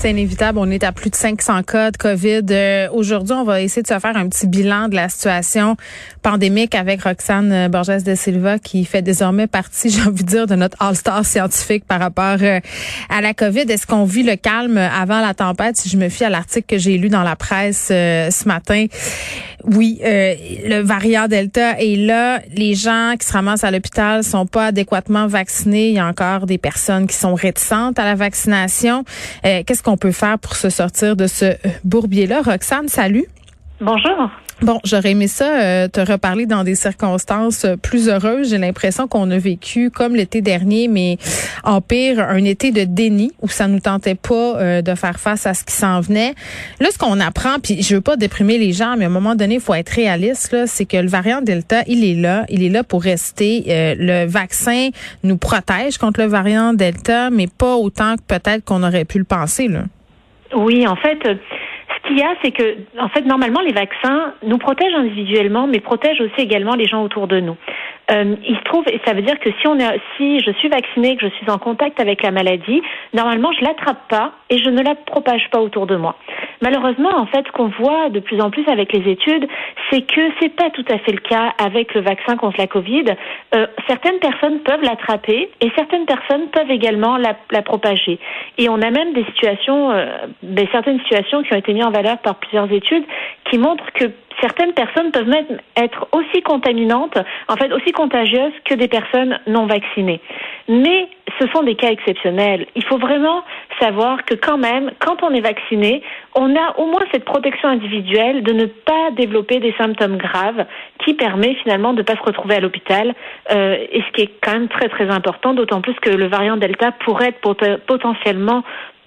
C'est inévitable. On est à plus de 500 cas de COVID. Euh, aujourd'hui, on va essayer de se faire un petit bilan de la situation pandémique avec Roxane euh, Borges de Silva qui fait désormais partie, j'ai envie de dire, de notre all-star scientifique par rapport euh, à la COVID. Est-ce qu'on vit le calme avant la tempête? Si je me fie à l'article que j'ai lu dans la presse ce matin, oui, le variant Delta est là. Les gens qui se ramassent à l'hôpital sont pas adéquatement vaccinés. Il y a encore des personnes qui sont réticentes à la vaccination. Qu'est-ce qu'on peut faire pour se sortir de ce bourbier-là? Roxane, salut. Bonjour. Bon, j'aurais aimé ça euh, te reparler dans des circonstances euh, plus heureuses. J'ai l'impression qu'on a vécu comme l'été dernier, mais en pire, un été de déni où ça nous tentait pas euh, de faire face à ce qui s'en venait. Là, ce qu'on apprend, puis je veux pas déprimer les gens, mais à un moment donné, il faut être réaliste. Là, c'est que le variant Delta, il est là, il est là pour rester. le vaccin nous protège contre le variant Delta, mais pas autant que peut-être qu'on aurait pu le penser. Là. Oui, en fait qu'il y a, c'est que, en fait, normalement, les vaccins nous protègent individuellement, mais protègent aussi également les gens autour de nous. Euh, il se trouve, et ça veut dire que si on si je suis vaccinée, que je suis en contact avec la maladie, normalement, je l'attrape pas et je ne la propage pas autour de moi. Malheureusement, en fait, ce qu'on voit de plus en plus avec les études, c'est que c'est pas tout à fait le cas avec le vaccin contre la Covid. Euh, certaines personnes peuvent l'attraper et certaines personnes peuvent également la, propager. Et on a même des situations, euh, ben, certaines situations qui ont été mises en valeur par plusieurs études qui montrent que certaines personnes peuvent même être aussi contaminantes, en fait aussi contagieuses que des personnes non vaccinées. Mais ce sont des cas exceptionnels. Il faut vraiment savoir que quand même, quand on est vacciné, on a au moins cette protection individuelle de ne pas développer des symptômes graves qui permet finalement de ne pas se retrouver à l'hôpital. Euh, et ce qui est quand même très très important, d'autant plus que le variant Delta pourrait être potentiellement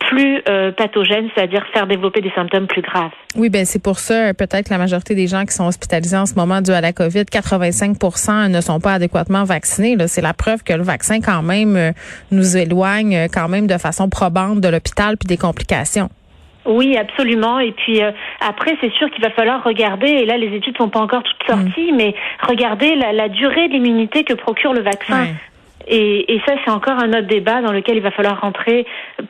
plus euh, pathogène, c'est-à-dire faire développer des symptômes plus graves. Oui, ben c'est pour ça peut-être la majorité des gens qui sont hospitalisés en ce moment dû à la COVID, 85% ne sont pas adéquatement vaccinés. C'est la preuve que le vaccin quand même euh, nous éloigne euh, quand même de façon probante de l'hôpital puis des complications. Oui, absolument. Et puis après, c'est sûr qu'il va falloir regarder, et là les études sont pas encore toutes sorties, mm. mais regarder la, durée de l'immunité que procure le vaccin. Et, et ça, c'est encore un autre débat dans lequel il va falloir rentrer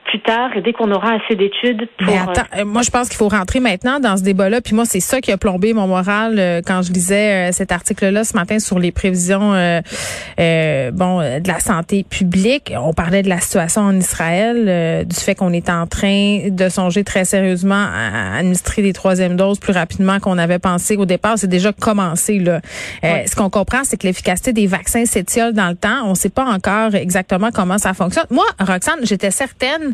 plus tard et dès qu'on aura assez d'études. Mais attends, euh, moi, je pense qu'il faut rentrer maintenant dans ce débat-là. Puis moi, c'est ça qui a plombé mon moral euh, quand je lisais euh, cet article-là ce matin sur les prévisions bon de la santé publique. On parlait de la situation en Israël, du fait qu'on est en train de songer très sérieusement à administrer des troisièmes doses plus rapidement qu'on avait pensé au départ. C'est déjà commencé. Là. Ce qu'on comprend, c'est que l'efficacité des vaccins s'étiole dans le temps. On sait pas encore exactement comment ça fonctionne. Moi, Roxane, j'étais certaine,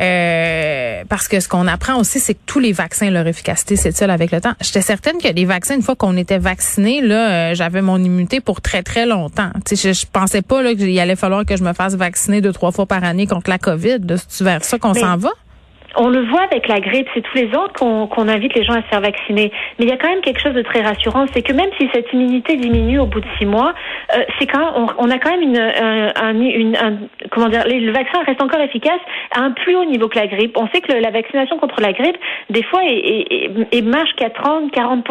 euh, parce que ce qu'on apprend aussi, c'est que tous les vaccins, leur efficacité s'étiole avec le temps. J'étais certaine que les vaccins, une fois qu'on était vacciné, là, euh, j'avais mon immunité pour très, très longtemps. Tu sais, je, je pensais pas là, qu'il allait falloir que je me fasse vacciner deux, trois fois par année contre la COVID. C'est vers ça qu'on s'en va? On le voit avec la grippe, c'est tous les ans qu'on invite les gens à se faire vacciner. Mais il y a quand même quelque chose de très rassurant, c'est que même si cette immunité diminue au bout de six mois, euh, c'est quand même, on, a quand même une, un, une un, comment dire, le vaccin reste encore efficace à un plus haut niveau que la grippe. On sait que la vaccination contre la grippe, des fois, est, marche qu'à 30, 40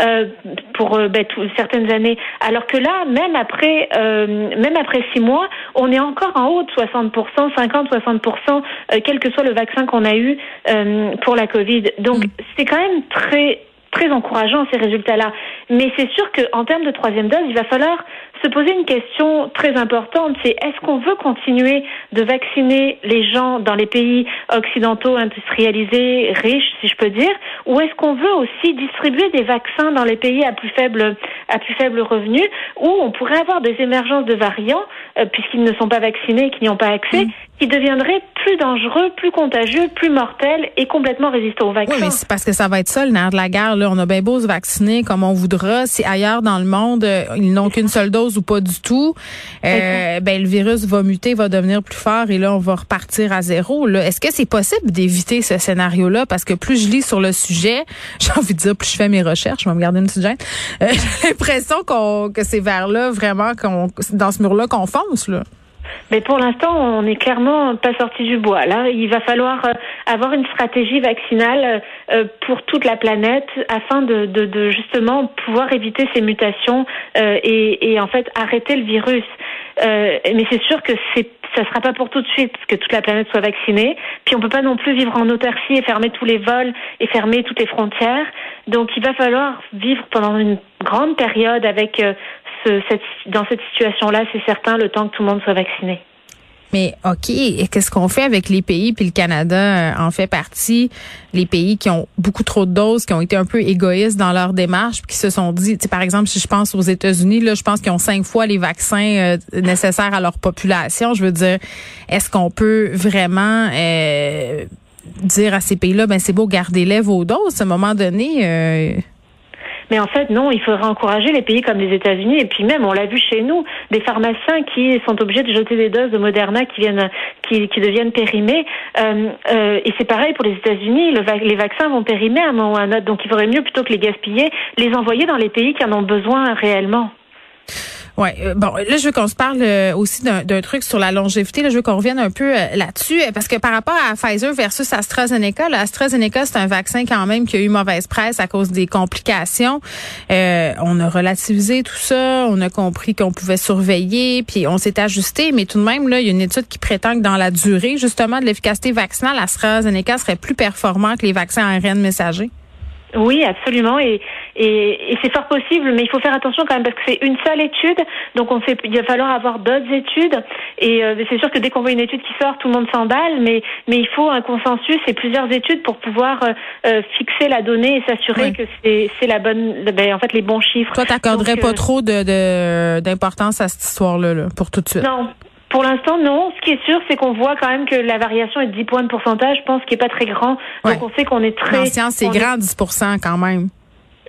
euh, pour euh, ben, certaines années, alors que là, même après, euh, même après six mois, on est encore en haut de 60% 50, 60% quel que soit le vaccin qu'on a eu euh, pour la Covid. Donc, mm. c'est quand même très très encourageant ces résultats-là. Mais c'est sûr qu'en termes de troisième dose, il va falloir se poser une question très importante, c'est est-ce qu'on veut continuer de vacciner les gens dans les pays occidentaux industrialisés, riches, si je peux dire, ou est-ce qu'on veut aussi distribuer des vaccins dans les pays à plus faible à plus faible revenu, où on pourrait avoir des émergences de variants euh, puisqu'ils ne sont pas vaccinés et qu'ils n'y ont pas accès, mm. Qui deviendraient plus dangereux, plus contagieux, plus mortels et complètement résistants aux vaccins. Oui, mais c'est parce que ça va être ça le nerf de la guerre. Là. On a bien beau se vacciner comme on voudra, si ailleurs dans le monde euh, ils n'ont qu'une seule dose ou pas du tout, euh, ben le virus va muter, va devenir plus fort et là on va repartir à zéro. Est-ce que c'est possible d'éviter ce scénario-là? Parce que plus je lis sur le sujet, j'ai envie de dire plus je fais mes recherches, je vais me garder une petite gêne. Euh, j'ai l'impression qu'on que c'est vers là vraiment qu'on dans ce mur-là qu'on fonce là. Mais pour l'instant, on n'est clairement pas sorti du bois. Là, il va falloir euh, avoir une stratégie vaccinale euh, pour toute la planète afin de, justement pouvoir éviter ces mutations euh, et, et, en fait arrêter le virus. mais c'est sûr que c'est ça sera pas pour tout de suite que toute la planète soit vaccinée. Puis on peut pas non plus vivre en autarcie et fermer tous les vols et fermer toutes les frontières. Donc il va falloir vivre pendant une grande période avec dans cette situation-là, c'est certain, le temps que tout le monde soit vacciné. Mais OK, qu'est-ce qu'on fait avec les pays, puis le Canada euh, en fait partie, les pays qui ont beaucoup trop de doses, qui ont été un peu égoïstes dans leur démarche, puis qui se sont dit, par exemple, si je pense aux États-Unis, là, je pense qu'ils ont cinq fois les vaccins euh, nécessaires à leur population. Je veux dire, est-ce qu'on peut vraiment euh, dire à ces pays-là, ben c'est beau, gardez-les vos doses, à un moment donné mais en fait, non, il faudrait encourager les pays comme les États-Unis. Et puis même, on l'a vu chez nous, des pharmaciens qui sont obligés de jeter des doses de Moderna qui viennent, qui, deviennent périmées. Euh, euh, et c'est pareil pour les États-Unis. Le, les vaccins vont périmer à un moment ou à un autre. Donc il faudrait mieux, plutôt que les gaspiller, les envoyer dans les pays qui en ont besoin réellement. Ouais, euh, bon, là je veux qu'on se parle euh, aussi d'un truc sur la longévité. Là, je veux qu'on revienne un peu euh, là-dessus parce que par rapport à Pfizer versus AstraZeneca, là, AstraZeneca c'est un vaccin quand même qui a eu mauvaise presse à cause des complications. on a relativisé tout ça, on a compris qu'on pouvait surveiller, puis on s'est ajusté, mais tout de même là, il y a une étude qui prétend que dans la durée justement de l'efficacité vaccinale, AstraZeneca serait plus performant que les vaccins ARN messagers. Oui, absolument, et, c'est fort possible, mais il faut faire attention quand même parce que c'est une seule étude, donc on sait, il va falloir avoir d'autres études, et euh, c'est sûr que dès qu'on voit une étude qui sort, tout le monde s'emballe, mais mais il faut un consensus et plusieurs études pour pouvoir euh, euh, fixer la donnée et s'assurer que c'est la bonne, ben, en fait les bons chiffres. Toi, t'accorderais pas trop de d'importance à cette histoire-là, là, pour tout de suite? Non, pour l'instant, non. Ce qui est sûr, c'est qu'on voit quand même que la variation est de 10 points de pourcentage. Je pense qu'il n'est pas très grand. Donc, on sait qu'on est très... En science, c'est grand, 10 quand même.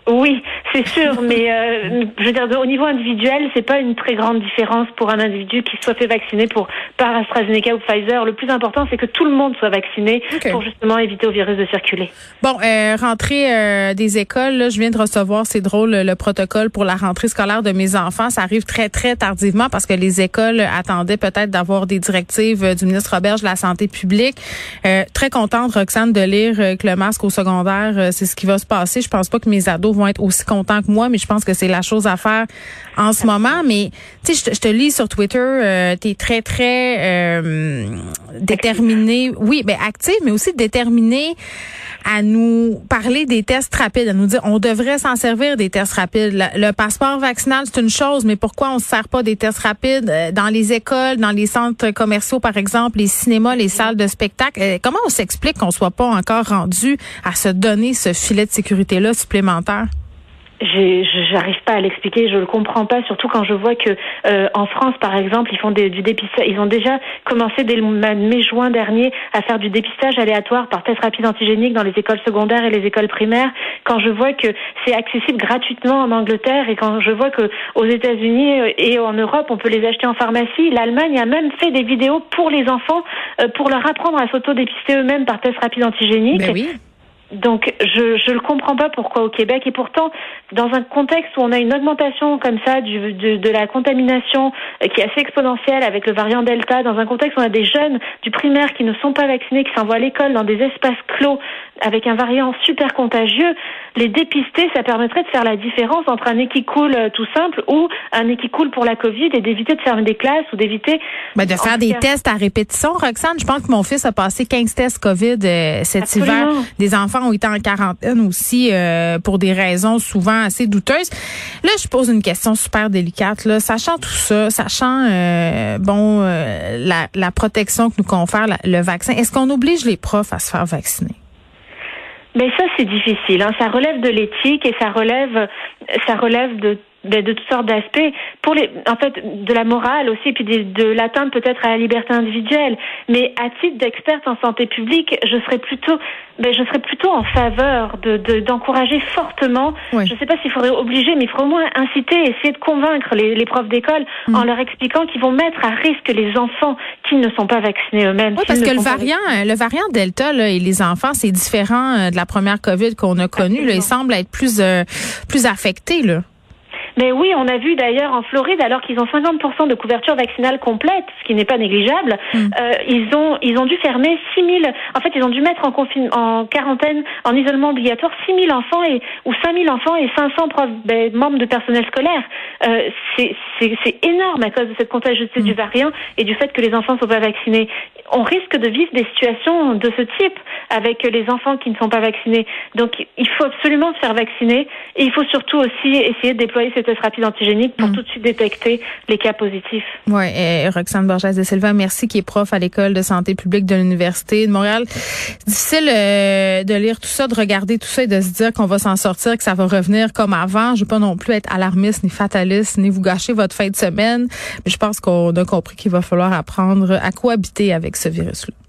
Oui, c'est sûr, mais euh, je veux dire, au niveau individuel, c'est pas une très grande différence pour un individu qui soit fait vacciner pour par AstraZeneca ou Pfizer. Le plus important, c'est que tout le monde soit vacciné pour justement éviter au virus de circuler. Bon, euh, rentrée euh, des écoles, là, je viens de recevoir, c'est drôle, le protocole pour la rentrée scolaire de mes enfants. Ça arrive très, très tardivement parce que les écoles attendaient peut-être d'avoir des directives euh, du ministre Roberge de la Santé publique. Euh, très contente, Roxane, de lire que le masque au secondaire, c'est ce qui va se passer. Je pense pas que mes ados vont être aussi contents que moi, mais je pense que c'est la chose à faire en ce moment. Mais tu sais, je, te lis sur Twitter, euh, tu es très, très euh, déterminé. Oui, ben active, mais aussi déterminé à nous parler des tests rapides, à nous dire on devrait s'en servir des tests rapides. Le, passeport vaccinal, c'est une chose, mais pourquoi on se sert pas des tests rapides euh, dans les écoles, dans les centres commerciaux, par exemple, les cinémas, les salles de spectacle? Euh, comment on s'explique qu'on soit pas encore rendu à se donner ce filet de sécurité-là supplémentaire? J'arrive pas à l'expliquer, je le comprends pas, surtout quand je vois que euh, en France, par exemple, ils font du dépistage. Ils ont déjà commencé dès le mai-juin dernier à faire du dépistage aléatoire par test rapide antigénique dans les écoles secondaires et les écoles primaires. Quand je vois que c'est accessible gratuitement en Angleterre et quand je vois que aux États-Unis euh, et en Europe, on peut les acheter en pharmacie, l'Allemagne a même fait des vidéos pour les enfants euh, pour leur apprendre à s'auto-dépister eux-mêmes par test rapide antigénique. Ben oui. Donc je je le comprends pas pourquoi au Québec et pourtant dans un contexte où on a une augmentation comme ça du, de, de la contamination euh, qui est assez exponentielle avec le variant Delta, dans un contexte où on a des jeunes du primaire qui ne sont pas vaccinés, qui s'envoient à l'école dans des espaces clos avec un variant super contagieux, les dépister, ça permettrait de faire la différence entre un nez qui coule euh, tout simple ou un nez qui coule pour la Covid et d'éviter de fermer des classes ou d'éviter... Ben de faire des tests à répétition, Roxane. Je pense que mon fils a passé 15 tests COVID euh, cet hiver. Des enfants ont été en quarantaine aussi euh, pour des raisons souvent assez douteuses. Là, je pose une question super délicate. Là, sachant tout ça, sachant euh, bon euh, la, protection que nous confère le vaccin, est-ce qu'on oblige les profs à se faire vacciner? Mais ça, c'est difficile. Hein. Ça relève de l'éthique et ça relève, ça relève de de, de toutes sortes d'aspects. Pour les en fait de la morale aussi puis de, de l'atteinte peut-être à la liberté individuelle. Mais à titre d'experte en santé publique je serais plutôt ben, je serais plutôt en faveur de d'encourager fortement je je sais pas s'il faudrait obliger mais il faudrait au moins inciter essayer de convaincre les, les profs d'école mm. en leur expliquant qu'ils vont mettre à risque les enfants qui ne sont pas vaccinés eux-mêmes oui, parce que le variant le variant delta là, et les enfants c'est différent euh, de la première covid qu'on a connue il semble être plus euh, plus affecté là Mais oui, on a vu d'ailleurs en Floride, alors qu'ils ont 50% de couverture vaccinale complète, ce qui n'est pas négligeable, mm. euh, ils ont ils ont dû fermer 6000. En fait, ils ont dû mettre en en quarantaine, en isolement obligatoire, 6000 enfants et ou 5000 enfants et 500 ben, membres de personnel scolaire. Euh, c'est énorme à cause de cette contagiosité mm. du variant et du fait que les enfants ne sont pas vaccinés. On risque de vivre des situations de ce type avec les enfants qui ne sont pas vaccinés. Donc, il faut absolument se faire vacciner et il faut surtout aussi essayer de déployer ces tests rapides antigéniques pour mm. tout de suite détecter les cas positifs. Oui, et Roxane Borges de Silva, merci, qui est prof à l'école de santé publique de l'Université de Montréal. Difficile euh, de lire tout ça, de regarder tout ça et de se dire qu'on va s'en sortir, que ça va revenir comme avant. Je veux pas non plus être alarmiste ni fataliste, ni vous gâcher votre fin de semaine, mais je pense qu'on a compris qu'il va falloir apprendre à cohabiter avec ce virus-là.